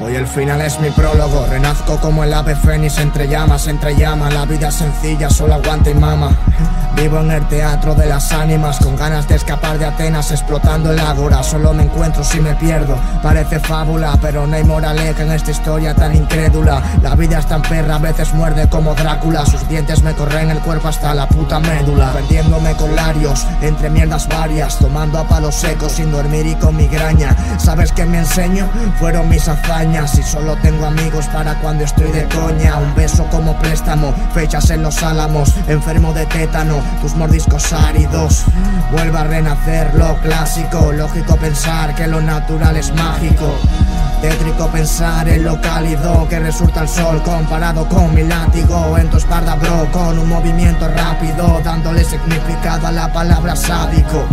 Hoy el final es mi prólogo, renazco como el ave fénix entre llamas, entre llamas, la vida sencilla, solo aguanta y mama. Vivo en el teatro de las ánimas, con ganas de escapar de Atenas, explotando el ágora, solo me encuentro si me pierdo. Parece fábula, pero no hay moraleja en esta historia tan incrédula. La vida es tan perra, a veces muerde como Drácula, sus dientes me corren el cuerpo hasta la puta médula. Perdiéndome con larios, entre mierdas varias, tomando a palos secos, sin dormir y con migraña. ¿Sabes qué me enseño? Fueron mis hazañas y solo tengo amigos para cuando estoy de coña Un beso como préstamo, fechas en los álamos Enfermo de tus mordiscos áridos Vuelvo a renacer, lo clásico Lógico pensar que lo natural es mágico Tétrico pensar en lo cálido que resulta el sol comparado con mi látigo en tu espalda bro con un movimiento rápido dándole significado a la palabra sádico.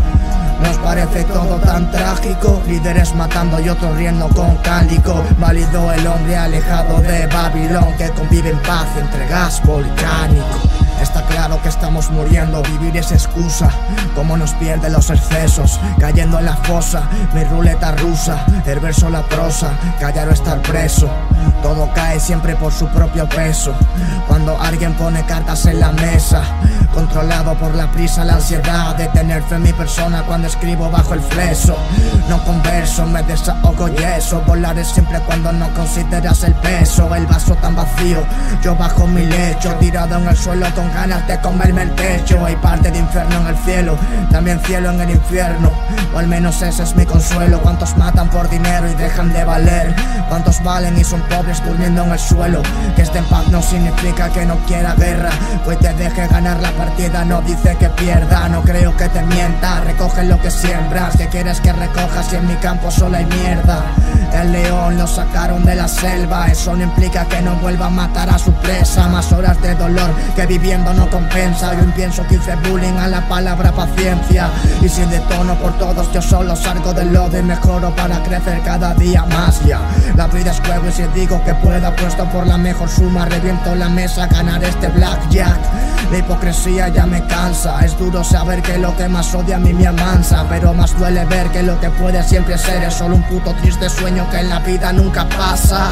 Nos parece todo tan trágico, líderes matando y otros riendo con cálico. Válido el hombre alejado de Babilón que convive en paz entre gas volcánico. Está claro que estamos muriendo, vivir es excusa. Como nos pierden los excesos, cayendo en la fosa, mi ruleta rusa, el verso la prosa, callar o estar preso. Todo cae siempre por su propio peso. Cuando alguien pone cartas en la mesa, controlado por la prisa, la ansiedad de tener fe en mi persona cuando escribo bajo el fleso. No converso, me desahogo y eso. Volar es siempre cuando no consideras el peso. El vaso tan vacío, yo bajo mi lecho, tirado en el suelo con ganas de comerme el techo. Hay parte de infierno en el cielo, también cielo en el infierno. O al menos ese es mi consuelo. ¿Cuántos matan por dinero y dejan de valer? ¿Cuántos valen y son pobres durmiendo en el suelo? Que este en paz no significa que no quiera guerra. Pues te deje ganar la partida, no dice que pierda. No creo que te mienta, recoge lo que siembras. Que quieres que recojas si en mi campo solo hay mierda? El león lo sacaron de la selva, eso no implica que no vuelva a matar a su presa. Más horas de dolor que viviendo no compensa. Yo pienso que hice bullying a la palabra paciencia. Y si de tono por todos, yo solo salgo del lodo y mejoro para crecer cada día más. Ya, la vida es juego y si digo que puedo, apuesto por la mejor suma. Reviento la mesa, ganar este blackjack. La ya me cansa. Es duro saber que lo que más odia a mí me amansa. Pero más duele ver que lo que puede siempre ser es solo un puto triste sueño que en la vida nunca pasa.